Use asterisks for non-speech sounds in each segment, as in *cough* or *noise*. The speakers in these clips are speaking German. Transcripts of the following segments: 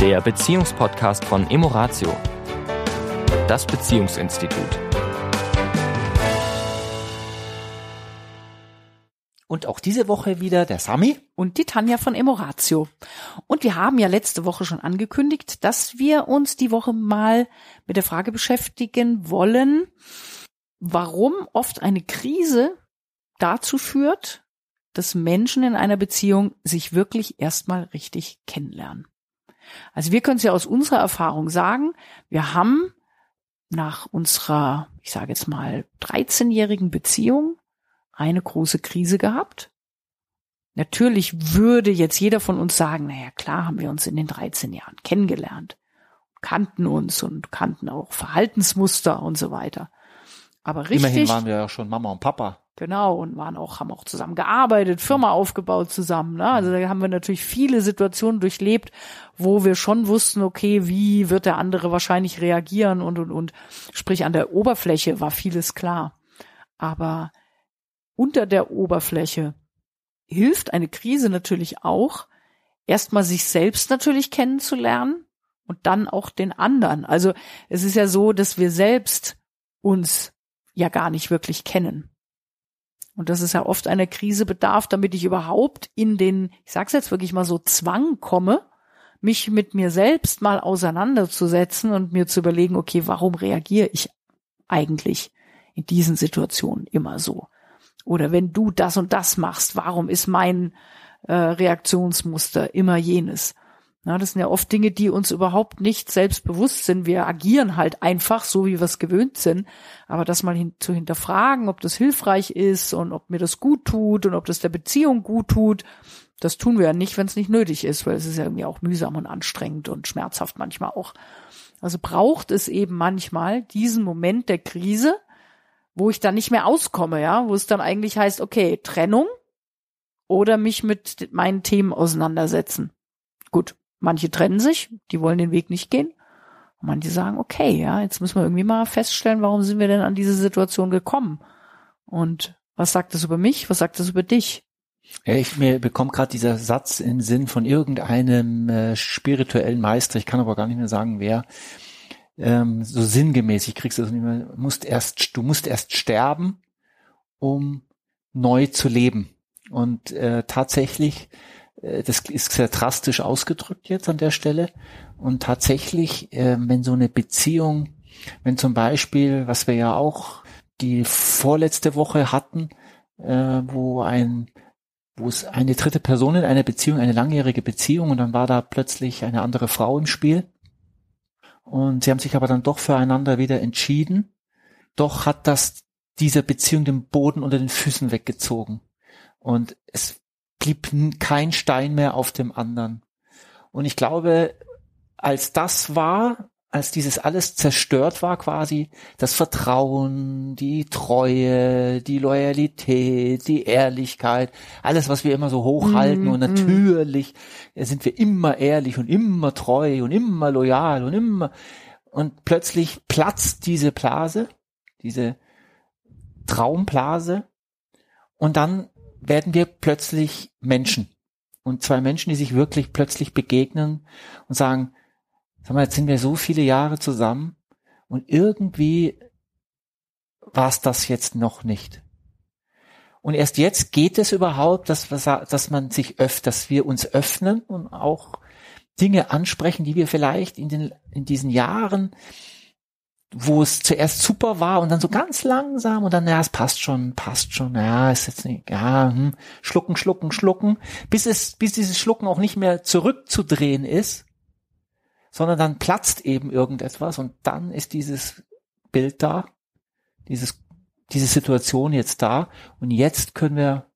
der Beziehungspodcast von Emoratio, das Beziehungsinstitut. Und auch diese Woche wieder der Sami und die Tanja von Emoratio. Und wir haben ja letzte Woche schon angekündigt, dass wir uns die Woche mal mit der Frage beschäftigen wollen, warum oft eine Krise dazu führt, dass Menschen in einer Beziehung sich wirklich erstmal richtig kennenlernen. Also wir können es ja aus unserer Erfahrung sagen, wir haben nach unserer, ich sage jetzt mal, 13-jährigen Beziehung eine große Krise gehabt. Natürlich würde jetzt jeder von uns sagen, naja, klar haben wir uns in den 13 Jahren kennengelernt, kannten uns und kannten auch Verhaltensmuster und so weiter. Aber richtig. Immerhin waren wir ja schon Mama und Papa. Genau, und waren auch, haben auch zusammen gearbeitet, Firma aufgebaut zusammen. Ne? Also da haben wir natürlich viele Situationen durchlebt, wo wir schon wussten, okay, wie wird der andere wahrscheinlich reagieren und, und, und. Sprich, an der Oberfläche war vieles klar. Aber unter der Oberfläche hilft eine Krise natürlich auch, erstmal sich selbst natürlich kennenzulernen und dann auch den anderen. Also es ist ja so, dass wir selbst uns ja gar nicht wirklich kennen. Und das ist ja oft eine Krise bedarf, damit ich überhaupt in den, ich sag's jetzt wirklich mal so, Zwang komme, mich mit mir selbst mal auseinanderzusetzen und mir zu überlegen, okay, warum reagiere ich eigentlich in diesen Situationen immer so? Oder wenn du das und das machst, warum ist mein äh, Reaktionsmuster immer jenes? Na, das sind ja oft Dinge, die uns überhaupt nicht selbstbewusst sind. Wir agieren halt einfach so, wie wir es gewöhnt sind. Aber das mal hin zu hinterfragen, ob das hilfreich ist und ob mir das gut tut und ob das der Beziehung gut tut, das tun wir ja nicht, wenn es nicht nötig ist, weil es ist ja irgendwie auch mühsam und anstrengend und schmerzhaft manchmal auch. Also braucht es eben manchmal diesen Moment der Krise, wo ich dann nicht mehr auskomme, ja, wo es dann eigentlich heißt, okay, Trennung oder mich mit meinen Themen auseinandersetzen. Gut, Manche trennen sich, die wollen den Weg nicht gehen. Und manche sagen, okay, ja, jetzt müssen wir irgendwie mal feststellen, warum sind wir denn an diese Situation gekommen? Und was sagt das über mich? Was sagt das über dich? Ja, ich mir bekommt gerade dieser Satz im Sinn von irgendeinem äh, spirituellen Meister, ich kann aber gar nicht mehr sagen, wer, ähm, so sinngemäß, ich krieg's das nicht mehr, musst erst, du musst erst sterben, um neu zu leben. Und äh, tatsächlich das ist sehr drastisch ausgedrückt jetzt an der Stelle. Und tatsächlich, äh, wenn so eine Beziehung, wenn zum Beispiel, was wir ja auch die vorletzte Woche hatten, äh, wo ein wo es eine dritte Person in einer Beziehung, eine langjährige Beziehung und dann war da plötzlich eine andere Frau im Spiel. Und sie haben sich aber dann doch füreinander wieder entschieden. Doch hat das dieser Beziehung den Boden unter den Füßen weggezogen. Und es blieb kein Stein mehr auf dem anderen. Und ich glaube, als das war, als dieses alles zerstört war quasi, das Vertrauen, die Treue, die Loyalität, die Ehrlichkeit, alles, was wir immer so hochhalten mm, und mhm. natürlich mm. sind wir immer ehrlich und immer treu und immer loyal und immer und plötzlich platzt diese Blase, diese Traumblase und dann werden wir plötzlich Menschen. Und zwei Menschen, die sich wirklich plötzlich begegnen und sagen, sag mal, jetzt sind wir so viele Jahre zusammen und irgendwie war es das jetzt noch nicht. Und erst jetzt geht es überhaupt, dass, dass man sich öffnet, dass wir uns öffnen und auch Dinge ansprechen, die wir vielleicht in, den, in diesen Jahren wo es zuerst super war und dann so ganz langsam und dann, ja, es passt schon, passt schon, ja, ist jetzt nicht, ja, hm, schlucken, schlucken, schlucken, bis es, bis dieses Schlucken auch nicht mehr zurückzudrehen ist, sondern dann platzt eben irgendetwas und dann ist dieses Bild da, dieses, diese Situation jetzt da und jetzt können wir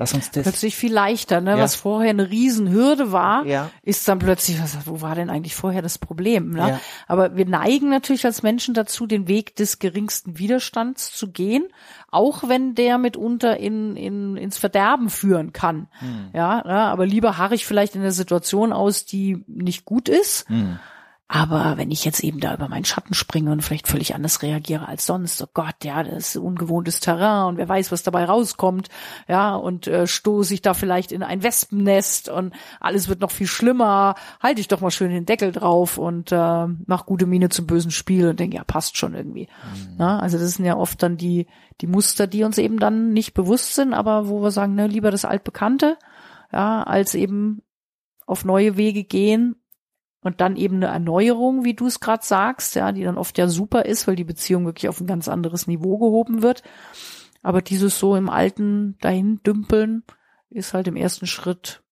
Lass uns das. Plötzlich viel leichter, ne? Ja. Was vorher eine Riesenhürde war, ja. ist dann plötzlich, was, wo war denn eigentlich vorher das Problem? Ne? Ja. Aber wir neigen natürlich als Menschen dazu, den Weg des geringsten Widerstands zu gehen, auch wenn der mitunter in, in, ins Verderben führen kann. Hm. Ja, ja, aber lieber harre ich vielleicht in der Situation aus, die nicht gut ist. Hm Aber wenn ich jetzt eben da über meinen Schatten springe und vielleicht völlig anders reagiere als sonst, oh Gott, ja, das ist ungewohntes Terrain und wer weiß, was dabei rauskommt, ja, und äh, stoße ich da vielleicht in ein Wespennest und alles wird noch viel schlimmer, halte ich doch mal schön den Deckel drauf und äh, mach gute Miene zum bösen Spiel und denke, ja, passt schon irgendwie. Mhm. Na, also das sind ja oft dann die, die Muster, die uns eben dann nicht bewusst sind, aber wo wir sagen, ne, lieber das Altbekannte, ja, als eben auf neue Wege gehen und dann eben eine Erneuerung, wie du es gerade sagst, ja, die dann oft ja super ist, weil die Beziehung wirklich auf ein ganz anderes Niveau gehoben wird. Aber dieses so im Alten dahin dümpeln ist halt im ersten Schritt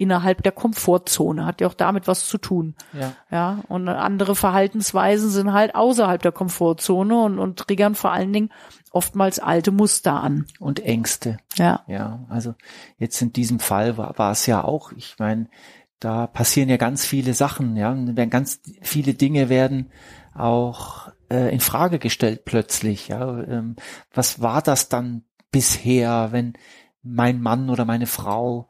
innerhalb der Komfortzone, hat ja auch damit was zu tun. Ja. ja und andere Verhaltensweisen sind halt außerhalb der Komfortzone und, und triggern vor allen Dingen oftmals alte Muster an. Und Ängste. Ja. Ja, also jetzt in diesem Fall war, war es ja auch, ich meine, da passieren ja ganz viele Sachen, ja, werden ganz viele Dinge werden auch äh, in Frage gestellt plötzlich, ja. Ähm, was war das dann bisher, wenn mein Mann oder meine Frau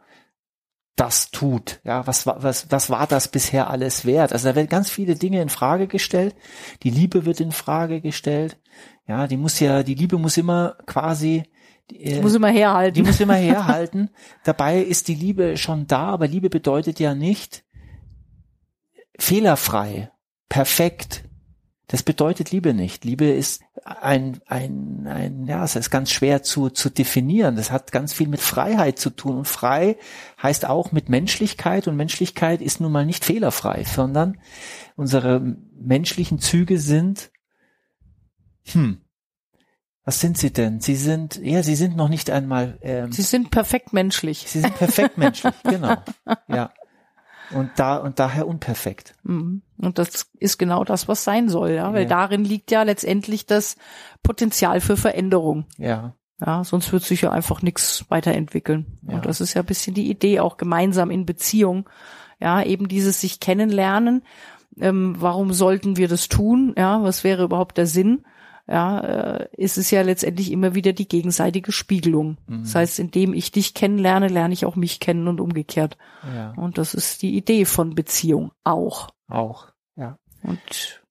das tut, ja, was war, was, was war das bisher alles wert? Also da werden ganz viele Dinge in Frage gestellt. Die Liebe wird in Frage gestellt. Ja, die muss ja, die Liebe muss immer quasi die äh, muss immer herhalten. Die muss immer *laughs* herhalten. Dabei ist die Liebe schon da, aber Liebe bedeutet ja nicht fehlerfrei, perfekt. Das bedeutet Liebe nicht. Liebe ist ein, ein, ein, ja, es ist ganz schwer zu, zu definieren. Das hat ganz viel mit Freiheit zu tun. Und frei heißt auch mit Menschlichkeit. Und Menschlichkeit ist nun mal nicht fehlerfrei, sondern unsere menschlichen Züge sind, hm, was sind sie denn? Sie sind, ja, sie sind noch nicht einmal. Ähm, sie sind perfekt menschlich. Sie sind perfekt menschlich, *laughs* genau. Ja. Und da und daher unperfekt. Mhm. Und das ist genau das, was sein soll, ja, weil ja. darin liegt ja letztendlich das Potenzial für Veränderung. Ja. Ja, sonst wird sich ja einfach nichts weiterentwickeln. Ja. Und das ist ja ein bisschen die Idee, auch gemeinsam in Beziehung. Ja, eben dieses sich kennenlernen. Ähm, warum sollten wir das tun? Ja, was wäre überhaupt der Sinn? Ja, äh, ist es ja letztendlich immer wieder die gegenseitige Spiegelung. Mhm. Das heißt, indem ich dich kennenlerne, lerne ich auch mich kennen und umgekehrt. Ja. Und das ist die Idee von Beziehung auch. Auch, ja. Und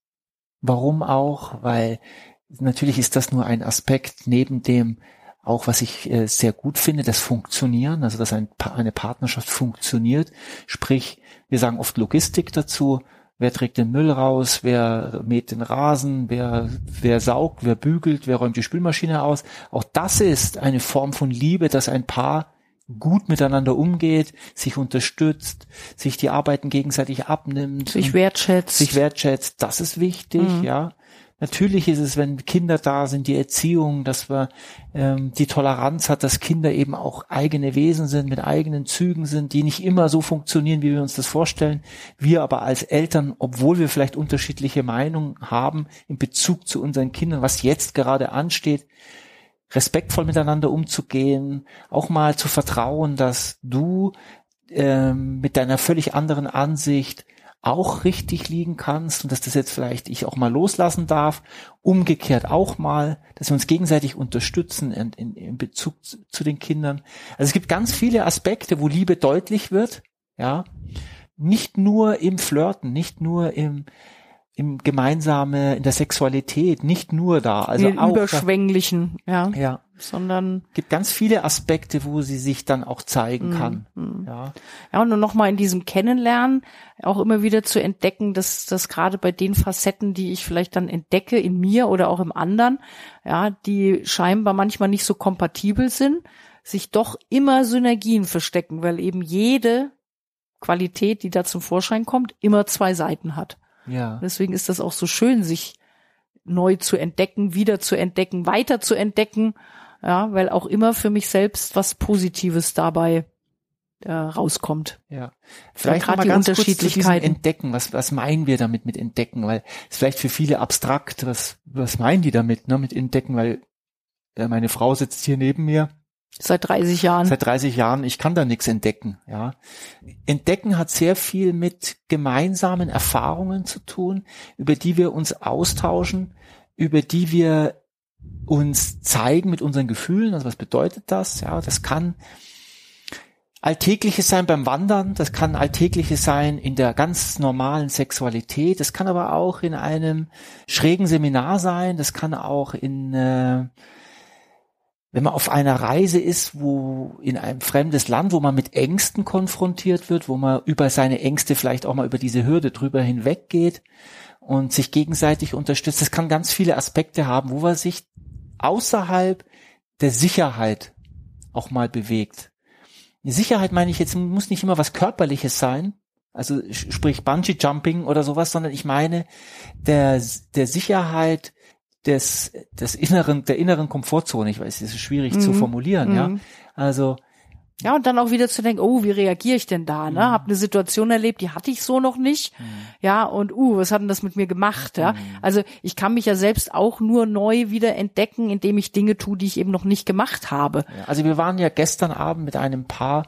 warum auch? Weil natürlich ist das nur ein Aspekt neben dem auch was ich äh, sehr gut finde, das Funktionieren, also dass ein, eine Partnerschaft funktioniert. Sprich, wir sagen oft Logistik dazu, Wer trägt den Müll raus? Wer mäht den Rasen? Wer, wer saugt? Wer bügelt? Wer räumt die Spülmaschine aus? Auch das ist eine Form von Liebe, dass ein Paar gut miteinander umgeht, sich unterstützt, sich die Arbeiten gegenseitig abnimmt, sich wertschätzt, sich wertschätzt. Das ist wichtig, mhm. ja. Natürlich ist es, wenn Kinder da sind, die Erziehung, dass wir ähm, die Toleranz hat, dass Kinder eben auch eigene Wesen sind, mit eigenen Zügen sind, die nicht immer so funktionieren, wie wir uns das vorstellen. Wir aber als Eltern, obwohl wir vielleicht unterschiedliche Meinungen haben in Bezug zu unseren Kindern, was jetzt gerade ansteht, respektvoll miteinander umzugehen, auch mal zu vertrauen, dass du ähm, mit deiner völlig anderen Ansicht auch richtig liegen kannst und dass das jetzt vielleicht ich auch mal loslassen darf. Umgekehrt auch mal, dass wir uns gegenseitig unterstützen in, in, in Bezug zu, zu den Kindern. Also es gibt ganz viele Aspekte, wo Liebe deutlich wird, ja. Nicht nur im Flirten, nicht nur im, im gemeinsame, in der Sexualität, nicht nur da, also Den auch überschwänglichen, da, ja. Ja. Sondern gibt ganz viele Aspekte, wo sie sich dann auch zeigen kann. Mhm. Ja. Ja, und nur noch mal in diesem Kennenlernen auch immer wieder zu entdecken, dass das gerade bei den Facetten, die ich vielleicht dann entdecke in mir oder auch im anderen, ja, die scheinbar manchmal nicht so kompatibel sind, sich doch immer Synergien verstecken, weil eben jede Qualität, die da zum Vorschein kommt, immer zwei Seiten hat. Ja. Deswegen ist das auch so schön, sich neu zu entdecken, wieder zu entdecken, weiter zu entdecken. Ja, weil auch immer für mich selbst was Positives dabei äh, rauskommt. Ja, vielleicht ja, mal ganz Unterschiedlichkeiten. Entdecken. Was was meinen wir damit mit entdecken? Weil es vielleicht für viele abstrakt. Was was meinen die damit? Ne, mit entdecken? Weil äh, meine Frau sitzt hier neben mir Seit 30 Jahren. Seit 30 Jahren. Ich kann da nichts entdecken, ja. Entdecken hat sehr viel mit gemeinsamen Erfahrungen zu tun, über die wir uns austauschen, über die wir uns zeigen mit unseren Gefühlen. Also was bedeutet das? Ja, das kann Alltägliches sein beim Wandern, das kann Alltägliches sein in der ganz normalen Sexualität, das kann aber auch in einem schrägen Seminar sein, das kann auch in, äh, wenn man auf einer Reise ist, wo in einem fremdes Land, wo man mit Ängsten konfrontiert wird, wo man über seine Ängste vielleicht auch mal über diese Hürde drüber hinweggeht und sich gegenseitig unterstützt. Das kann ganz viele Aspekte haben, wo man sich außerhalb der Sicherheit auch mal bewegt. Sicherheit meine ich jetzt, muss nicht immer was Körperliches sein, also sprich Bungee Jumping oder sowas, sondern ich meine der, der Sicherheit des, des inneren, der inneren Komfortzone. Ich weiß, es ist schwierig mhm. zu formulieren, mhm. ja. Also, ja, und dann auch wieder zu denken, oh, wie reagiere ich denn da? Ne? Mhm. Hab eine Situation erlebt, die hatte ich so noch nicht. Mhm. Ja, und uh, was hat denn das mit mir gemacht? Ja? Mhm. Also ich kann mich ja selbst auch nur neu wieder entdecken, indem ich Dinge tue, die ich eben noch nicht gemacht habe. Also wir waren ja gestern Abend mit einem Paar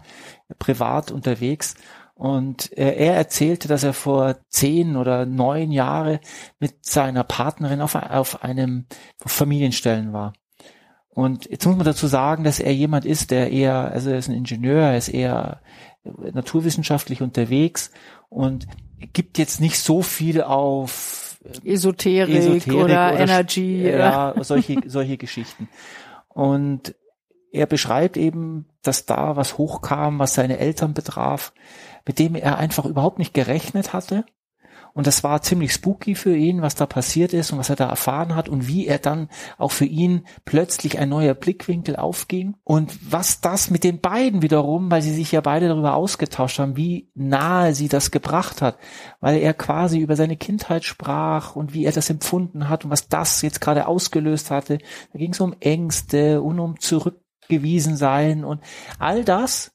privat unterwegs und äh, er erzählte, dass er vor zehn oder neun Jahre mit seiner Partnerin auf, auf einem Familienstellen war. Und jetzt muss man dazu sagen, dass er jemand ist, der eher, also er ist ein Ingenieur, er ist eher naturwissenschaftlich unterwegs und gibt jetzt nicht so viel auf Esoterik, Esoterik oder, oder Energy. Ja, solche, solche *laughs* Geschichten. Und er beschreibt eben, dass da was hochkam, was seine Eltern betraf, mit dem er einfach überhaupt nicht gerechnet hatte und das war ziemlich spooky für ihn, was da passiert ist und was er da erfahren hat und wie er dann auch für ihn plötzlich ein neuer Blickwinkel aufging. Und was das mit den beiden wiederum, weil sie sich ja beide darüber ausgetauscht haben, wie nahe sie das gebracht hat, weil er quasi über seine Kindheit sprach und wie er das empfunden hat und was das jetzt gerade ausgelöst hatte. Da ging es um Ängste und um zurückgewiesen sein und all das,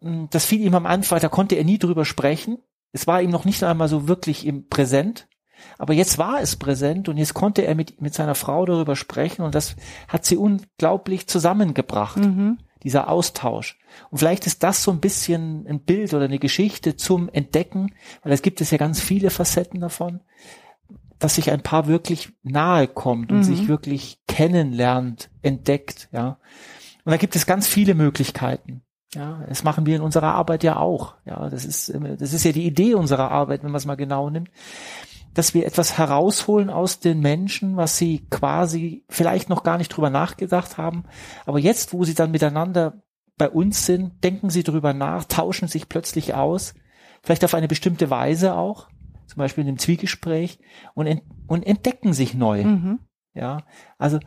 das fiel ihm am Anfang, da konnte er nie drüber sprechen. Es war ihm noch nicht einmal so wirklich im Präsent, aber jetzt war es präsent und jetzt konnte er mit, mit seiner Frau darüber sprechen und das hat sie unglaublich zusammengebracht, mhm. dieser Austausch. Und vielleicht ist das so ein bisschen ein Bild oder eine Geschichte zum Entdecken, weil es gibt es ja ganz viele Facetten davon, dass sich ein Paar wirklich nahe kommt und mhm. sich wirklich kennenlernt, entdeckt, ja. Und da gibt es ganz viele Möglichkeiten. Ja, das machen wir in unserer Arbeit ja auch. Ja, das ist, das ist ja die Idee unserer Arbeit, wenn man es mal genau nimmt, dass wir etwas herausholen aus den Menschen, was sie quasi vielleicht noch gar nicht drüber nachgedacht haben. Aber jetzt, wo sie dann miteinander bei uns sind, denken sie drüber nach, tauschen sich plötzlich aus, vielleicht auf eine bestimmte Weise auch, zum Beispiel in einem Zwiegespräch und, ent und entdecken sich neu. Mhm. Ja, also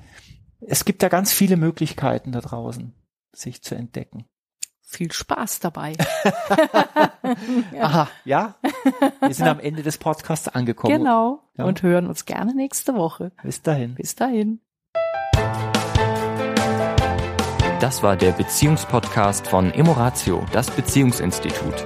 es gibt da ganz viele Möglichkeiten da draußen, sich zu entdecken viel Spaß dabei. *laughs* ja. Aha, ja. Wir sind am Ende des Podcasts angekommen. Genau. Ja. Und hören uns gerne nächste Woche. Bis dahin. Bis dahin. Das war der Beziehungspodcast von Emoratio, das Beziehungsinstitut.